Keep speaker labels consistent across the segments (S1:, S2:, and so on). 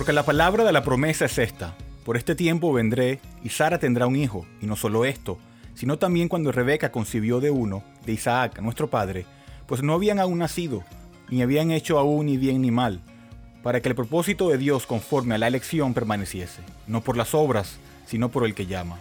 S1: Porque la palabra de la promesa es esta. Por este tiempo vendré y Sara tendrá un hijo, y no solo esto, sino también cuando Rebeca concibió de uno, de Isaac, nuestro padre, pues no habían aún nacido, ni habían hecho aún ni bien ni mal, para que el propósito de Dios conforme a la elección permaneciese, no por las obras, sino por el que llama.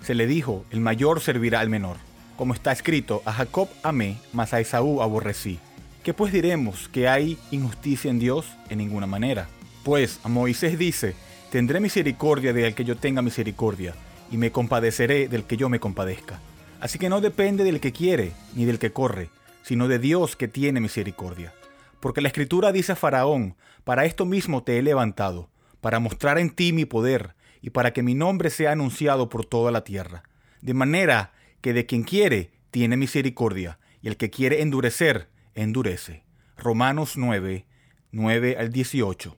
S1: Se le dijo, el mayor servirá al menor. Como está escrito, a Jacob amé, mas a Esaú aborrecí. ¿Qué pues diremos? ¿Que hay injusticia en Dios? En ninguna manera. Pues Moisés dice, tendré misericordia del que yo tenga misericordia, y me compadeceré del que yo me compadezca. Así que no depende del que quiere, ni del que corre, sino de Dios que tiene misericordia. Porque la escritura dice a Faraón, para esto mismo te he levantado, para mostrar en ti mi poder, y para que mi nombre sea anunciado por toda la tierra. De manera que de quien quiere, tiene misericordia, y el que quiere endurecer, endurece. Romanos 9, 9 al 18.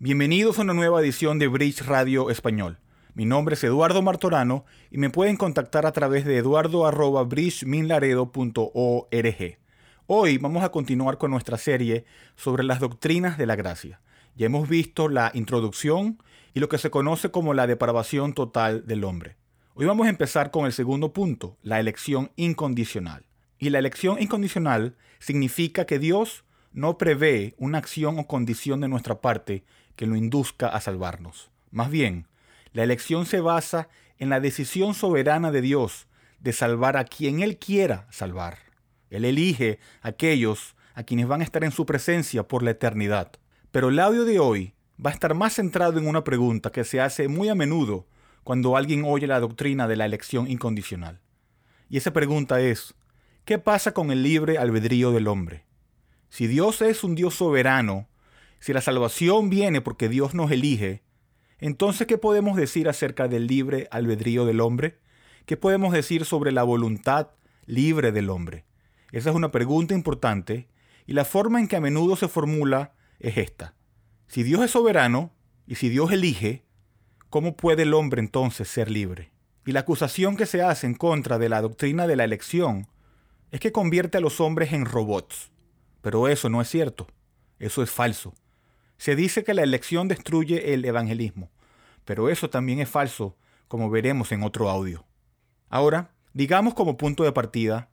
S1: Bienvenidos a una nueva edición de Bridge Radio Español. Mi nombre es Eduardo Martorano y me pueden contactar a través de eduardo.bridgeminlaredo.org. Hoy vamos a continuar con nuestra serie sobre las doctrinas de la gracia. Ya hemos visto la introducción y lo que se conoce como la depravación total del hombre. Hoy vamos a empezar con el segundo punto, la elección incondicional. Y la elección incondicional significa que Dios no prevé una acción o condición de nuestra parte que lo induzca a salvarnos. Más bien, la elección se basa en la decisión soberana de Dios de salvar a quien Él quiera salvar. Él elige a aquellos a quienes van a estar en su presencia por la eternidad. Pero el audio de hoy va a estar más centrado en una pregunta que se hace muy a menudo cuando alguien oye la doctrina de la elección incondicional. Y esa pregunta es, ¿qué pasa con el libre albedrío del hombre? Si Dios es un Dios soberano, si la salvación viene porque Dios nos elige, entonces ¿qué podemos decir acerca del libre albedrío del hombre? ¿Qué podemos decir sobre la voluntad libre del hombre? Esa es una pregunta importante y la forma en que a menudo se formula es esta. Si Dios es soberano y si Dios elige, ¿cómo puede el hombre entonces ser libre? Y la acusación que se hace en contra de la doctrina de la elección es que convierte a los hombres en robots. Pero eso no es cierto. Eso es falso. Se dice que la elección destruye el evangelismo, pero eso también es falso, como veremos en otro audio. Ahora, digamos como punto de partida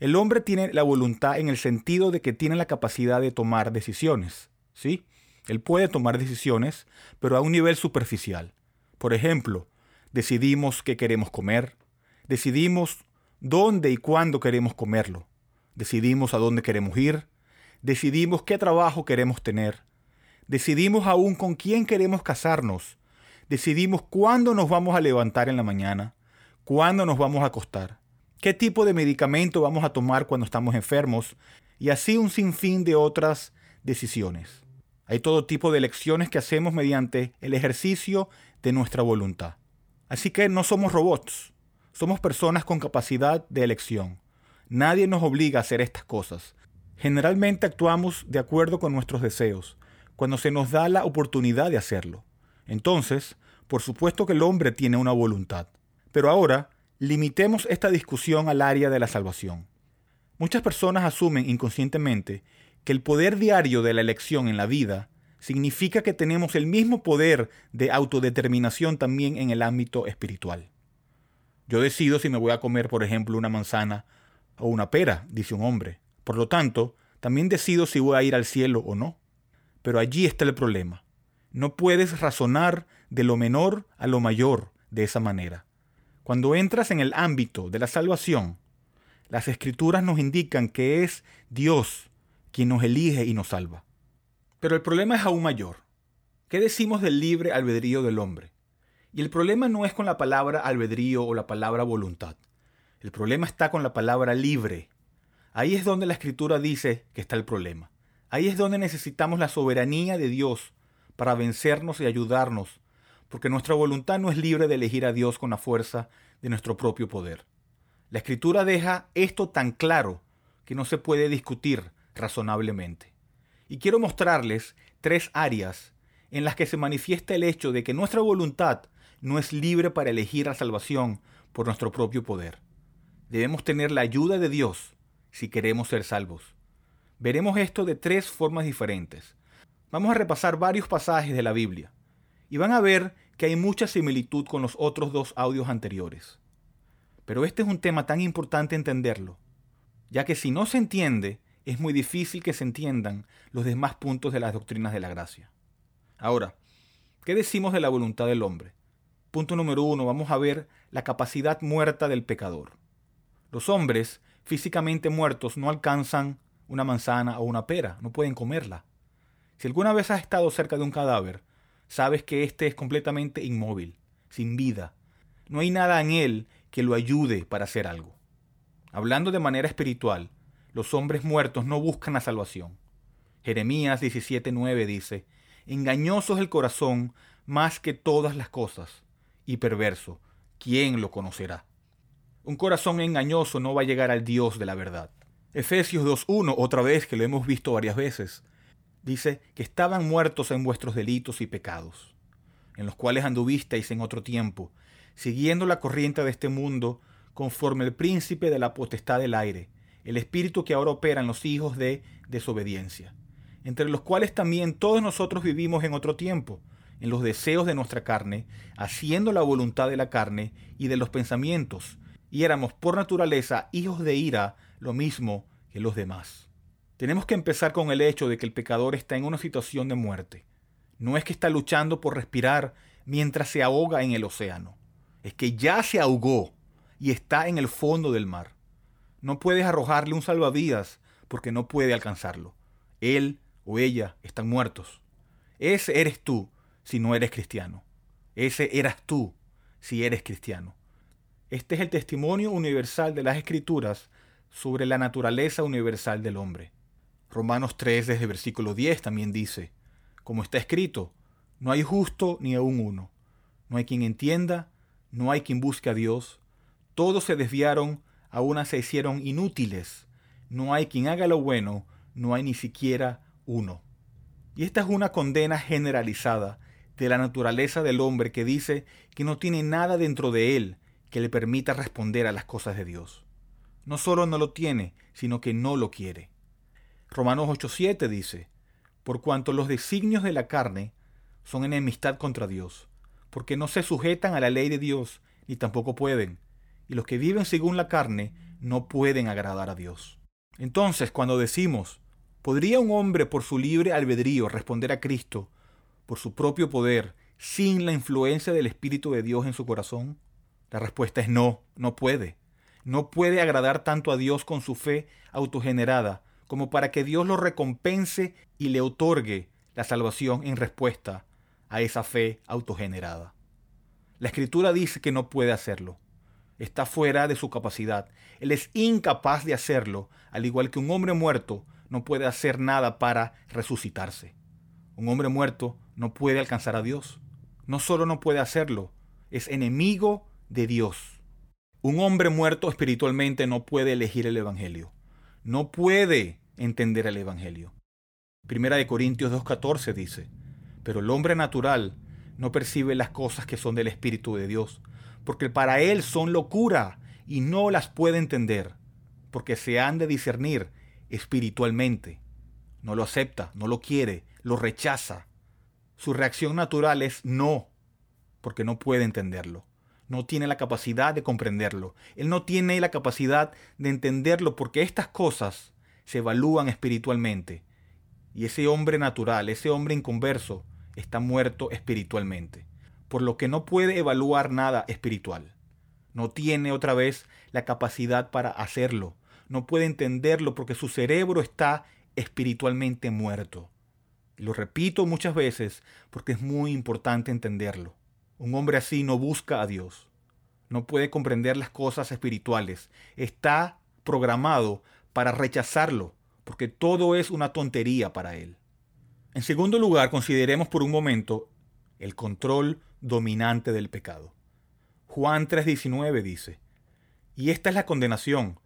S1: el hombre tiene la voluntad en el sentido de que tiene la capacidad de tomar decisiones, ¿sí? Él puede tomar decisiones, pero a un nivel superficial. Por ejemplo, decidimos qué queremos comer, decidimos dónde y cuándo queremos comerlo, decidimos a dónde queremos ir, decidimos qué trabajo queremos tener, decidimos aún con quién queremos casarnos, decidimos cuándo nos vamos a levantar en la mañana, cuándo nos vamos a acostar qué tipo de medicamento vamos a tomar cuando estamos enfermos y así un sinfín de otras decisiones. Hay todo tipo de elecciones que hacemos mediante el ejercicio de nuestra voluntad. Así que no somos robots, somos personas con capacidad de elección. Nadie nos obliga a hacer estas cosas. Generalmente actuamos de acuerdo con nuestros deseos, cuando se nos da la oportunidad de hacerlo. Entonces, por supuesto que el hombre tiene una voluntad. Pero ahora Limitemos esta discusión al área de la salvación. Muchas personas asumen inconscientemente que el poder diario de la elección en la vida significa que tenemos el mismo poder de autodeterminación también en el ámbito espiritual. Yo decido si me voy a comer, por ejemplo, una manzana o una pera, dice un hombre. Por lo tanto, también decido si voy a ir al cielo o no. Pero allí está el problema. No puedes razonar de lo menor a lo mayor de esa manera. Cuando entras en el ámbito de la salvación, las escrituras nos indican que es Dios quien nos elige y nos salva. Pero el problema es aún mayor. ¿Qué decimos del libre albedrío del hombre? Y el problema no es con la palabra albedrío o la palabra voluntad. El problema está con la palabra libre. Ahí es donde la escritura dice que está el problema. Ahí es donde necesitamos la soberanía de Dios para vencernos y ayudarnos porque nuestra voluntad no es libre de elegir a Dios con la fuerza de nuestro propio poder. La escritura deja esto tan claro que no se puede discutir razonablemente. Y quiero mostrarles tres áreas en las que se manifiesta el hecho de que nuestra voluntad no es libre para elegir la salvación por nuestro propio poder. Debemos tener la ayuda de Dios si queremos ser salvos. Veremos esto de tres formas diferentes. Vamos a repasar varios pasajes de la Biblia y van a ver que hay mucha similitud con los otros dos audios anteriores. Pero este es un tema tan importante entenderlo, ya que si no se entiende, es muy difícil que se entiendan los demás puntos de las doctrinas de la gracia. Ahora, ¿qué decimos de la voluntad del hombre? Punto número uno, vamos a ver la capacidad muerta del pecador. Los hombres físicamente muertos no alcanzan una manzana o una pera, no pueden comerla. Si alguna vez has estado cerca de un cadáver, sabes que éste es completamente inmóvil, sin vida. No hay nada en él que lo ayude para hacer algo. Hablando de manera espiritual, los hombres muertos no buscan la salvación. Jeremías 17:9 dice, Engañoso es el corazón más que todas las cosas, y perverso, ¿quién lo conocerá? Un corazón engañoso no va a llegar al Dios de la verdad. Efesios 2.1, otra vez que lo hemos visto varias veces, dice que estaban muertos en vuestros delitos y pecados, en los cuales anduvisteis en otro tiempo, siguiendo la corriente de este mundo, conforme el príncipe de la potestad del aire, el espíritu que ahora opera en los hijos de desobediencia, entre los cuales también todos nosotros vivimos en otro tiempo, en los deseos de nuestra carne, haciendo la voluntad de la carne y de los pensamientos, y éramos por naturaleza hijos de ira, lo mismo que los demás. Tenemos que empezar con el hecho de que el pecador está en una situación de muerte. No es que está luchando por respirar mientras se ahoga en el océano. Es que ya se ahogó y está en el fondo del mar. No puedes arrojarle un salvavidas porque no puede alcanzarlo. Él o ella están muertos. Ese eres tú si no eres cristiano. Ese eras tú si eres cristiano. Este es el testimonio universal de las Escrituras sobre la naturaleza universal del hombre. Romanos 3 desde versículo 10 también dice, como está escrito, no hay justo ni aún uno, no hay quien entienda, no hay quien busque a Dios, todos se desviaron a una se hicieron inútiles. No hay quien haga lo bueno, no hay ni siquiera uno. Y esta es una condena generalizada de la naturaleza del hombre que dice que no tiene nada dentro de él que le permita responder a las cosas de Dios. No solo no lo tiene, sino que no lo quiere. Romanos 8:7 dice, por cuanto los designios de la carne son enemistad contra Dios, porque no se sujetan a la ley de Dios, ni tampoco pueden, y los que viven según la carne no pueden agradar a Dios. Entonces, cuando decimos, ¿podría un hombre por su libre albedrío responder a Cristo por su propio poder sin la influencia del Espíritu de Dios en su corazón? La respuesta es no, no puede. No puede agradar tanto a Dios con su fe autogenerada como para que Dios lo recompense y le otorgue la salvación en respuesta a esa fe autogenerada. La escritura dice que no puede hacerlo está fuera de su capacidad. Él es incapaz de hacerlo, al igual que un hombre muerto no puede hacer nada para resucitarse. Un hombre muerto no puede alcanzar a Dios. No solo no puede hacerlo, es enemigo de Dios. Un hombre muerto espiritualmente no puede elegir el Evangelio. No puede entender el Evangelio. Primera de Corintios 2.14 dice, pero el hombre natural no percibe las cosas que son del Espíritu de Dios, porque para él son locura y no las puede entender, porque se han de discernir espiritualmente. No lo acepta, no lo quiere, lo rechaza. Su reacción natural es no, porque no puede entenderlo. No tiene la capacidad de comprenderlo. Él no tiene la capacidad de entenderlo porque estas cosas se evalúan espiritualmente. Y ese hombre natural, ese hombre inconverso, está muerto espiritualmente por lo que no puede evaluar nada espiritual. No tiene otra vez la capacidad para hacerlo. No puede entenderlo porque su cerebro está espiritualmente muerto. lo repito muchas veces porque es muy importante entenderlo. Un hombre así no busca a Dios. No puede comprender las cosas espirituales. Está programado para rechazarlo porque todo es una tontería para él. En segundo lugar, consideremos por un momento el control dominante del pecado. Juan 3:19 dice, Y esta es la condenación,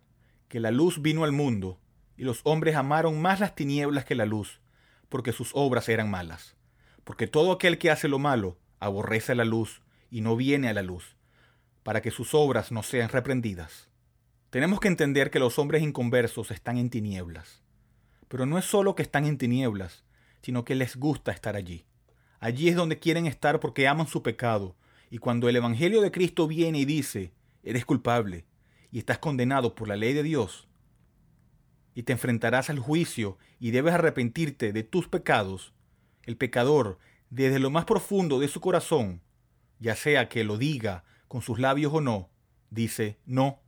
S1: que la luz vino al mundo, y los hombres amaron más las tinieblas que la luz, porque sus obras eran malas. Porque todo aquel que hace lo malo aborrece la luz y no viene a la luz, para que sus obras no sean reprendidas. Tenemos que entender que los hombres inconversos están en tinieblas. Pero no es solo que están en tinieblas, sino que les gusta estar allí. Allí es donde quieren estar porque aman su pecado. Y cuando el Evangelio de Cristo viene y dice, eres culpable y estás condenado por la ley de Dios, y te enfrentarás al juicio y debes arrepentirte de tus pecados, el pecador, desde lo más profundo de su corazón, ya sea que lo diga con sus labios o no, dice, no,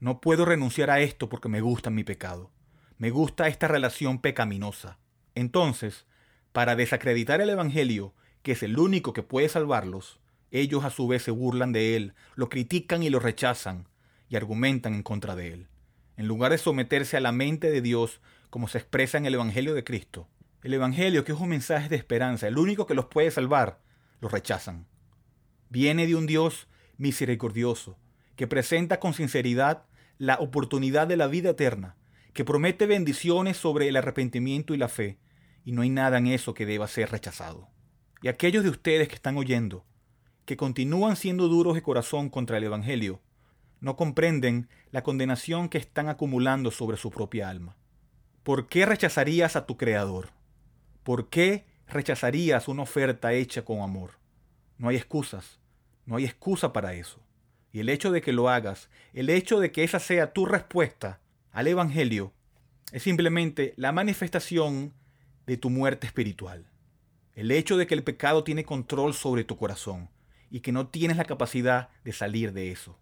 S1: no puedo renunciar a esto porque me gusta mi pecado, me gusta esta relación pecaminosa. Entonces, para desacreditar el Evangelio, que es el único que puede salvarlos, ellos a su vez se burlan de él, lo critican y lo rechazan, y argumentan en contra de él. En lugar de someterse a la mente de Dios, como se expresa en el Evangelio de Cristo, el Evangelio, que es un mensaje de esperanza, el único que los puede salvar, lo rechazan. Viene de un Dios misericordioso, que presenta con sinceridad la oportunidad de la vida eterna, que promete bendiciones sobre el arrepentimiento y la fe, y no hay nada en eso que deba ser rechazado. Y aquellos de ustedes que están oyendo, que continúan siendo duros de corazón contra el Evangelio, no comprenden la condenación que están acumulando sobre su propia alma. ¿Por qué rechazarías a tu Creador? ¿Por qué rechazarías una oferta hecha con amor? No hay excusas, no hay excusa para eso. Y el hecho de que lo hagas, el hecho de que esa sea tu respuesta al Evangelio, es simplemente la manifestación de tu muerte espiritual. El hecho de que el pecado tiene control sobre tu corazón y que no tienes la capacidad de salir de eso.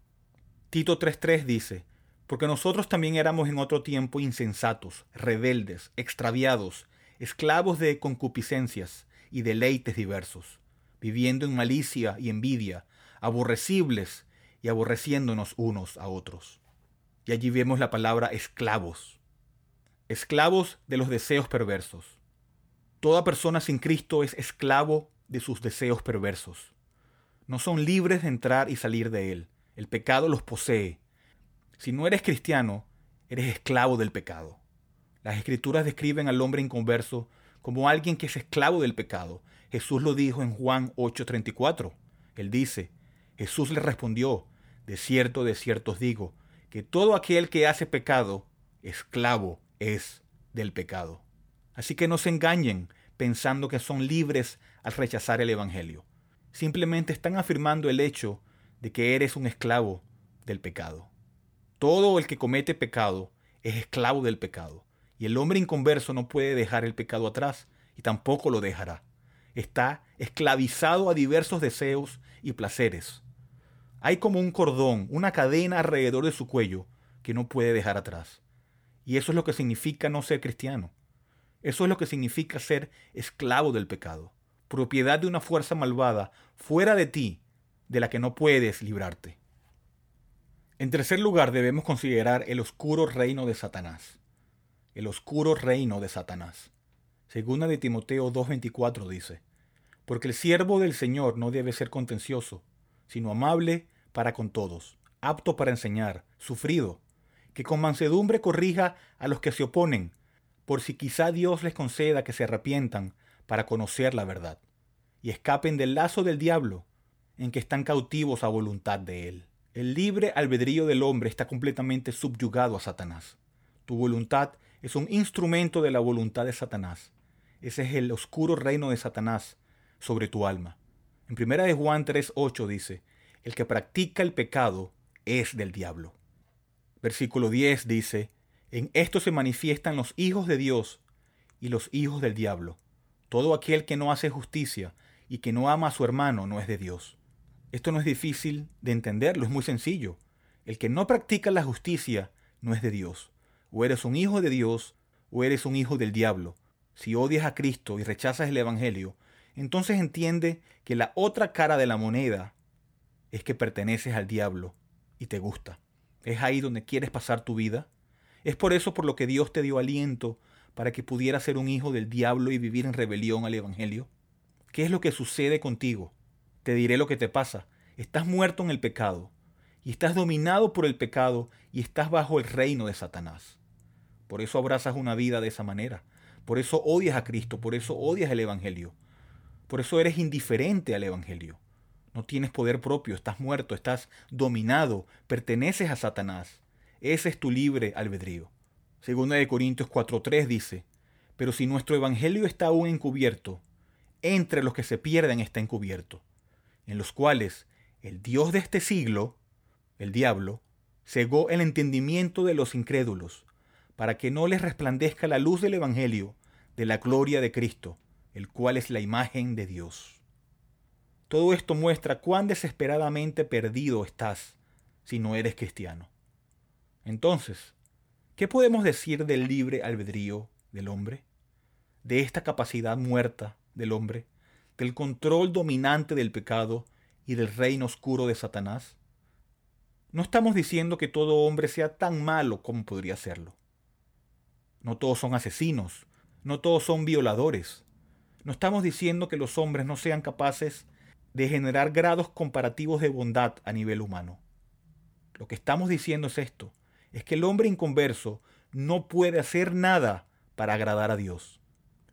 S1: Tito 3.3 dice, porque nosotros también éramos en otro tiempo insensatos, rebeldes, extraviados, esclavos de concupiscencias y deleites diversos, viviendo en malicia y envidia, aborrecibles y aborreciéndonos unos a otros. Y allí vemos la palabra esclavos, esclavos de los deseos perversos. Toda persona sin Cristo es esclavo de sus deseos perversos. No son libres de entrar y salir de él. El pecado los posee. Si no eres cristiano, eres esclavo del pecado. Las escrituras describen al hombre inconverso como alguien que es esclavo del pecado. Jesús lo dijo en Juan 8:34. Él dice, Jesús le respondió, de cierto, de cierto os digo, que todo aquel que hace pecado, esclavo es del pecado. Así que no se engañen pensando que son libres al rechazar el Evangelio. Simplemente están afirmando el hecho de que eres un esclavo del pecado. Todo el que comete pecado es esclavo del pecado. Y el hombre inconverso no puede dejar el pecado atrás y tampoco lo dejará. Está esclavizado a diversos deseos y placeres. Hay como un cordón, una cadena alrededor de su cuello que no puede dejar atrás. Y eso es lo que significa no ser cristiano. Eso es lo que significa ser esclavo del pecado, propiedad de una fuerza malvada fuera de ti, de la que no puedes librarte. En tercer lugar, debemos considerar el oscuro reino de Satanás. El oscuro reino de Satanás. Segunda de Timoteo 2.24 dice, Porque el siervo del Señor no debe ser contencioso, sino amable para con todos, apto para enseñar, sufrido, que con mansedumbre corrija a los que se oponen, por si quizá Dios les conceda que se arrepientan para conocer la verdad, y escapen del lazo del diablo, en que están cautivos a voluntad de él. El libre albedrío del hombre está completamente subyugado a Satanás. Tu voluntad es un instrumento de la voluntad de Satanás. Ese es el oscuro reino de Satanás sobre tu alma. En primera de Juan 3:8 dice, el que practica el pecado es del diablo. Versículo 10 dice, en esto se manifiestan los hijos de Dios y los hijos del diablo. Todo aquel que no hace justicia y que no ama a su hermano no es de Dios. Esto no es difícil de entenderlo, es muy sencillo. El que no practica la justicia no es de Dios. O eres un hijo de Dios o eres un hijo del diablo. Si odias a Cristo y rechazas el Evangelio, entonces entiende que la otra cara de la moneda es que perteneces al diablo y te gusta. Es ahí donde quieres pasar tu vida es por eso por lo que Dios te dio aliento para que pudieras ser un hijo del diablo y vivir en rebelión al Evangelio. ¿Qué es lo que sucede contigo? Te diré lo que te pasa. Estás muerto en el pecado y estás dominado por el pecado y estás bajo el reino de Satanás. Por eso abrazas una vida de esa manera. Por eso odias a Cristo, por eso odias el Evangelio. Por eso eres indiferente al Evangelio. No tienes poder propio, estás muerto, estás dominado, perteneces a Satanás. Ese es tu libre albedrío. Segunda de Corintios 4.3 dice, Pero si nuestro evangelio está aún encubierto, entre los que se pierden está encubierto, en los cuales el Dios de este siglo, el diablo, cegó el entendimiento de los incrédulos, para que no les resplandezca la luz del evangelio de la gloria de Cristo, el cual es la imagen de Dios. Todo esto muestra cuán desesperadamente perdido estás si no eres cristiano. Entonces, ¿qué podemos decir del libre albedrío del hombre? De esta capacidad muerta del hombre, del control dominante del pecado y del reino oscuro de Satanás? No estamos diciendo que todo hombre sea tan malo como podría serlo. No todos son asesinos, no todos son violadores. No estamos diciendo que los hombres no sean capaces de generar grados comparativos de bondad a nivel humano. Lo que estamos diciendo es esto, es que el hombre inconverso no puede hacer nada para agradar a Dios.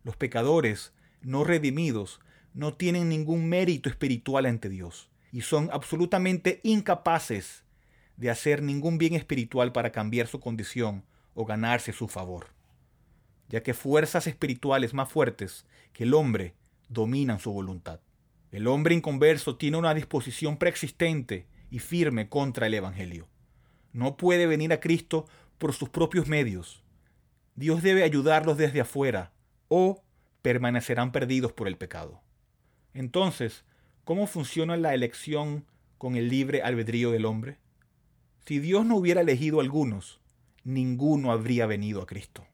S1: Los pecadores no redimidos no tienen ningún mérito espiritual ante Dios y son absolutamente incapaces de hacer ningún bien espiritual para cambiar su condición o ganarse su favor, ya que fuerzas espirituales más fuertes que el hombre dominan su voluntad. El hombre inconverso tiene una disposición preexistente y firme contra el Evangelio. No puede venir a Cristo por sus propios medios. Dios debe ayudarlos desde afuera o permanecerán perdidos por el pecado. Entonces, ¿cómo funciona la elección con el libre albedrío del hombre? Si Dios no hubiera elegido a algunos, ninguno habría venido a Cristo.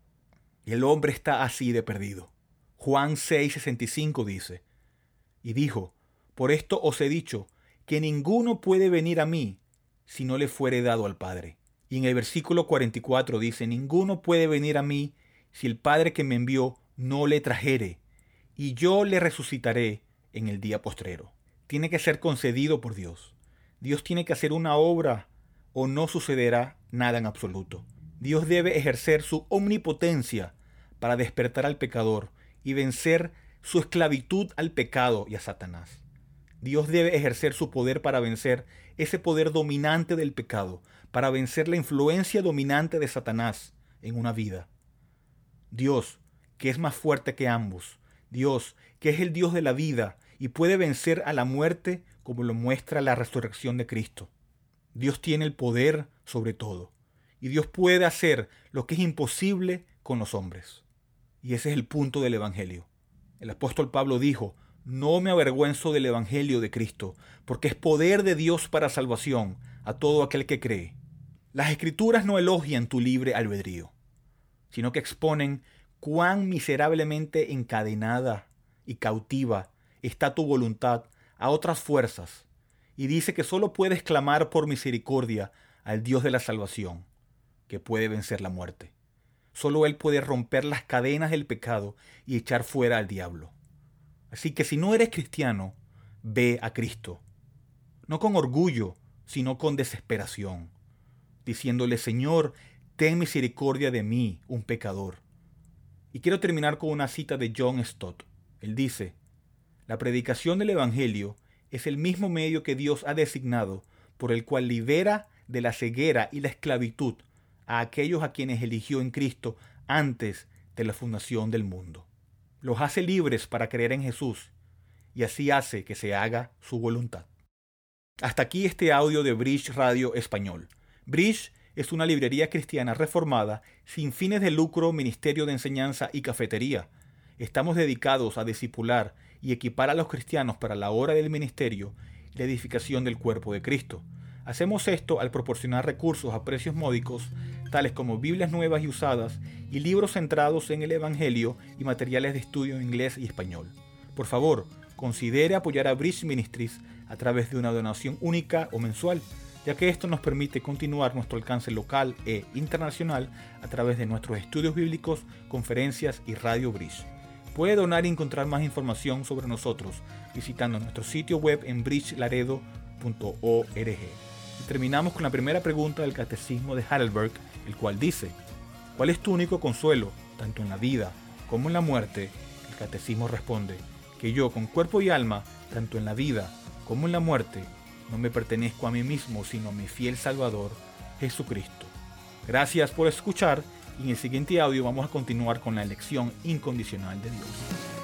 S1: Y el hombre está así de perdido. Juan 6:65 dice, y dijo, Por esto os he dicho, que ninguno puede venir a mí si no le fuere dado al Padre. Y en el versículo 44 dice, Ninguno puede venir a mí si el Padre que me envió no le trajere, y yo le resucitaré en el día postrero. Tiene que ser concedido por Dios. Dios tiene que hacer una obra o no sucederá nada en absoluto. Dios debe ejercer su omnipotencia para despertar al pecador y vencer su esclavitud al pecado y a Satanás. Dios debe ejercer su poder para vencer ese poder dominante del pecado, para vencer la influencia dominante de Satanás en una vida. Dios que es más fuerte que ambos, Dios, que es el Dios de la vida y puede vencer a la muerte como lo muestra la resurrección de Cristo. Dios tiene el poder sobre todo, y Dios puede hacer lo que es imposible con los hombres. Y ese es el punto del Evangelio. El apóstol Pablo dijo, no me avergüenzo del Evangelio de Cristo, porque es poder de Dios para salvación a todo aquel que cree. Las escrituras no elogian tu libre albedrío, sino que exponen cuán miserablemente encadenada y cautiva está tu voluntad a otras fuerzas, y dice que solo puedes clamar por misericordia al Dios de la salvación, que puede vencer la muerte. Solo Él puede romper las cadenas del pecado y echar fuera al diablo. Así que si no eres cristiano, ve a Cristo, no con orgullo, sino con desesperación, diciéndole, Señor, ten misericordia de mí, un pecador. Y quiero terminar con una cita de John Stott. Él dice, la predicación del Evangelio es el mismo medio que Dios ha designado por el cual libera de la ceguera y la esclavitud a aquellos a quienes eligió en Cristo antes de la fundación del mundo. Los hace libres para creer en Jesús y así hace que se haga su voluntad. Hasta aquí este audio de Bridge Radio Español. Bridge es una librería cristiana reformada sin fines de lucro, ministerio de enseñanza y cafetería. Estamos dedicados a discipular y equipar a los cristianos para la hora del ministerio y la edificación del cuerpo de Cristo. Hacemos esto al proporcionar recursos a precios módicos, tales como Biblias nuevas y usadas y libros centrados en el Evangelio y materiales de estudio en inglés y español. Por favor, considere apoyar a Bridge Ministries a través de una donación única o mensual ya que esto nos permite continuar nuestro alcance local e internacional a través de nuestros estudios bíblicos, conferencias y Radio Bridge. Puede donar y encontrar más información sobre nosotros visitando nuestro sitio web en bridgelaredo.org. terminamos con la primera pregunta del Catecismo de Heidelberg, el cual dice, ¿cuál es tu único consuelo, tanto en la vida como en la muerte? El Catecismo responde, que yo con cuerpo y alma, tanto en la vida como en la muerte, no me pertenezco a mí mismo, sino a mi fiel Salvador, Jesucristo. Gracias por escuchar y en el siguiente audio vamos a continuar con la elección incondicional de Dios.